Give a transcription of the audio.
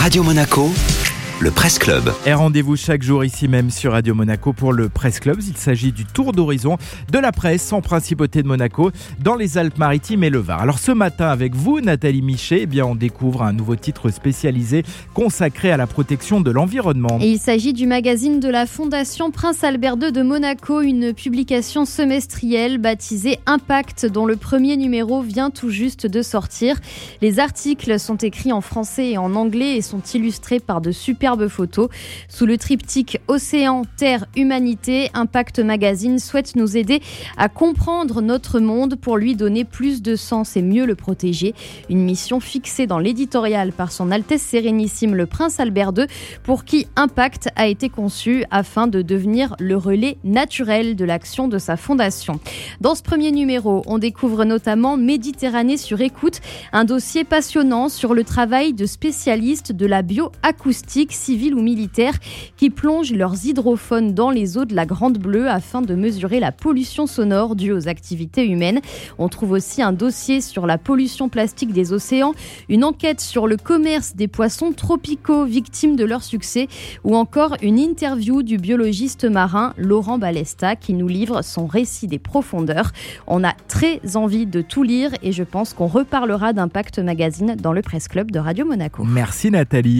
Radio Monaco, le Presse Club. Et rendez-vous chaque jour ici même sur Radio Monaco pour le Presse Club. Il s'agit du tour d'horizon de la presse sans principauté de Monaco dans les Alpes-Maritimes et le Var. Alors ce matin avec vous, Nathalie Michet, eh bien on découvre un nouveau titre spécialisé consacré à la protection de l'environnement. Et il s'agit du magazine de la Fondation Prince Albert II de Monaco, une publication semestrielle baptisée Impact, dont le premier numéro vient tout juste de sortir. Les articles sont écrits en français et en anglais et sont illustrés par de super photos. Sous le triptyque Océan, Terre, Humanité, Impact Magazine souhaite nous aider à comprendre notre monde pour lui donner plus de sens et mieux le protéger. Une mission fixée dans l'éditorial par son Altesse Sérénissime le Prince Albert II, pour qui Impact a été conçu afin de devenir le relais naturel de l'action de sa fondation. Dans ce premier numéro, on découvre notamment Méditerranée sur écoute, un dossier passionnant sur le travail de spécialistes de la bioacoustique civils ou militaires qui plongent leurs hydrophones dans les eaux de la Grande Bleue afin de mesurer la pollution sonore due aux activités humaines. On trouve aussi un dossier sur la pollution plastique des océans, une enquête sur le commerce des poissons tropicaux victimes de leur succès ou encore une interview du biologiste marin Laurent Balesta qui nous livre son récit des profondeurs. On a très envie de tout lire et je pense qu'on reparlera d'Impact Magazine dans le Presse Club de Radio Monaco. Merci Nathalie.